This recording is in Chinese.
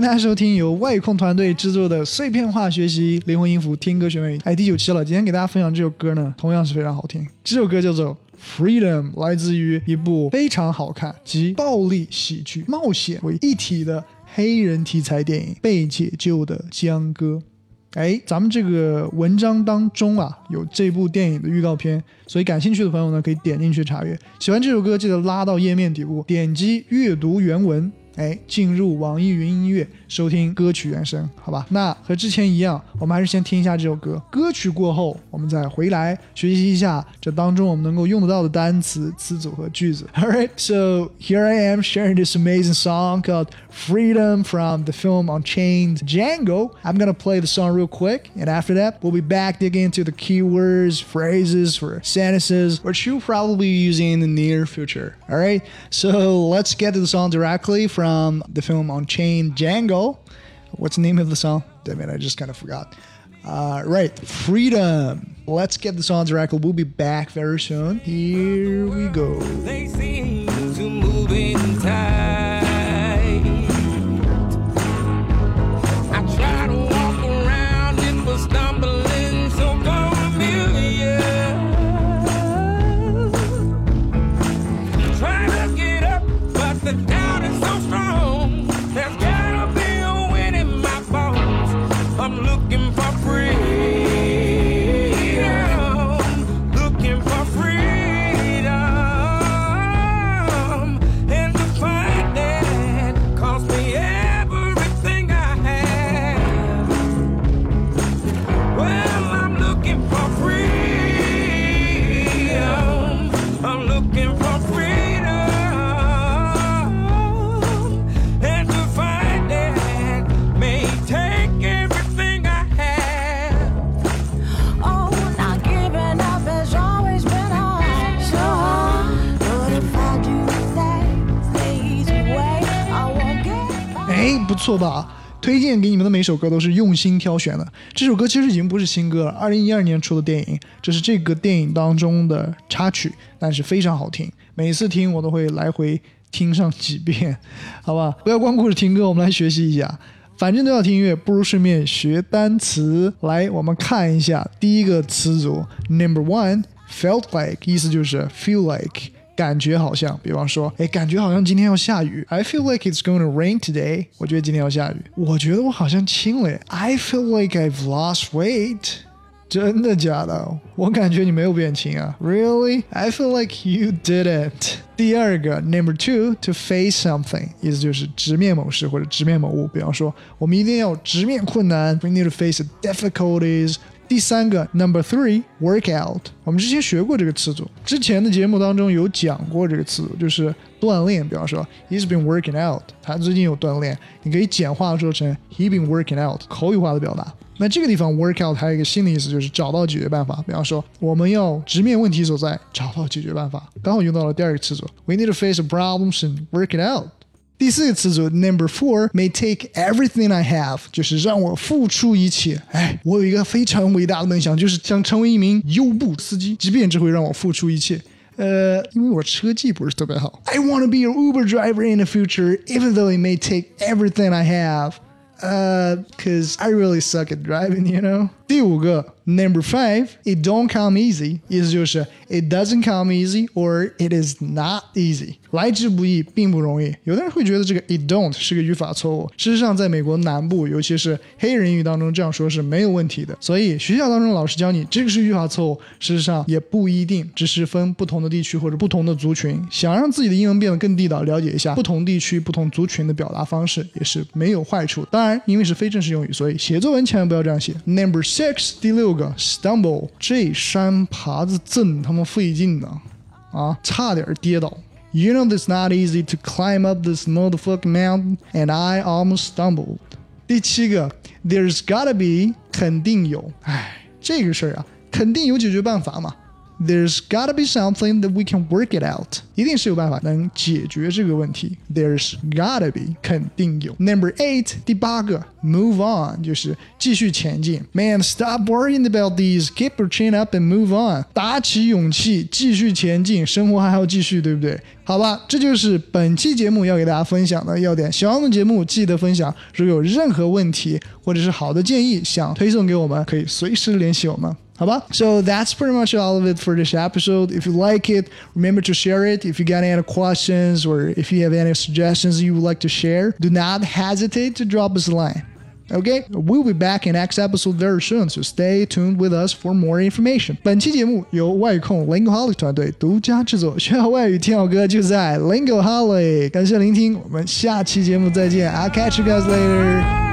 欢迎大家收听由外控团队制作的碎片化学习灵魂音符听歌学美语。哎，第九期了，今天给大家分享这首歌呢，同样是非常好听。这首歌叫做《Freedom》，来自于一部非常好看集暴力、喜剧、冒险为一体的黑人题材电影《被解救的江哥》。哎，咱们这个文章当中啊，有这部电影的预告片，所以感兴趣的朋友呢，可以点进去查阅。喜欢这首歌，记得拉到页面底部，点击阅读原文。哎，进入网易云音乐收听歌曲原声，好吧？那和之前一样，我们还是先听一下这首歌。歌曲过后，我们再回来学习一下这当中我们能够用得到的单词、词组和句子。All right, so here I am sharing this amazing song called "Freedom" from the film Unchained Django. I'm gonna play the song real quick, and after that, we'll be back digging into the keywords, phrases, for sentences, which you'll probably be using in the near future. All right, so let's get to the song directly from the film On Chain Django. What's the name of the song? Damn it, I just kind of forgot. Uh, right, Freedom. Let's get the song directly. We'll be back very soon. Here we go. 不错吧？推荐给你们的每首歌都是用心挑选的。这首歌其实已经不是新歌了，二零一二年出的电影，这是这个电影当中的插曲，但是非常好听。每次听我都会来回听上几遍，好吧？不要光顾着听歌，我们来学习一下。反正都要听音乐，不如顺便学单词。来，我们看一下第一个词组，Number one，felt like，意思就是 feel like。感觉好像，比方说，哎，感觉好像今天要下雨。I feel like it's going to rain today。我觉得今天要下雨。我觉得我好像轻了耶。I feel like I've lost weight。真的假的？我感觉你没有变轻啊。Really? I feel like you didn't。第二个，Number two，to face something，意思就是直面某事或者直面某物。比方说，我们一定要直面困难。We need to face the difficulties。 第三个，Number three，workout。我们之前学过这个词组，之前的节目当中有讲过这个词组，就是锻炼。比方说，He's been working out，他最近有锻炼，你可以简化说成 He been working out，口语化的表达。那这个地方 workout 还有一个新的意思，就是找到解决办法。比方说，我们要直面问题所在，找到解决办法，刚好用到了第二个词组，We need to face problems and work it out。第四个词组 number four may take everything I have，就是让我付出一切。哎，我有一个非常伟大的梦想，就是想成为一名优步司机，即便这会让我付出一切。呃，因为我车技不是特别好。I want to be an Uber driver in the future, even though it may take everything I have. Uh, cause I really suck at driving, you know. 第五个 number five, it don't come easy，意思就是 it doesn't come easy or it is not easy， 来之不易，并不容易。有的人会觉得这个 it don't 是个语法错误，事实上在美国南部，尤其是黑人语当中这样说是没有问题的。所以学校当中老师教你这个是语法错误，事实上也不一定，只是分不同的地区或者不同的族群。想让自己的英文变得更地道，了解一下不同地区、不同族群的表达方式也是没有坏处。当然，因为是非正式用语，所以写作文千万不要这样写。Number six，第六个 stumble，这山爬子真他妈费劲呐，啊，差点跌倒。You know it's not easy to climb up this motherfucking mountain, and I almost stumbled. 第七个，There's gotta be，肯定有。哎，这个事儿啊，肯定有解决办法嘛。 There's gotta be something that we can work it out，一定是有办法能解决这个问题。There's gotta be，肯定有。Number eight，第八个，move on，就是继续前进。Man，stop worrying about these，keep your chin up and move on，打起勇气，继续前进，生活还要继续，对不对？好吧，这就是本期节目要给大家分享的要点。喜欢我们节目，记得分享。如有任何问题或者是好的建议想推送给我们，可以随时联系我们。好吧，So that's pretty much all of it for this episode. If you like it, remember to share it. If you got any questions or if you have any suggestions you would like to share, do not hesitate to drop us a line. Okay, we'll be back in next episode very soon, so stay tuned with us for more information. 本期节目由外控 Lingoholic 团队独家制作，学好外语听好歌就在 Lingoholic。感谢聆听，我们下期节目再见。I'll catch you guys later.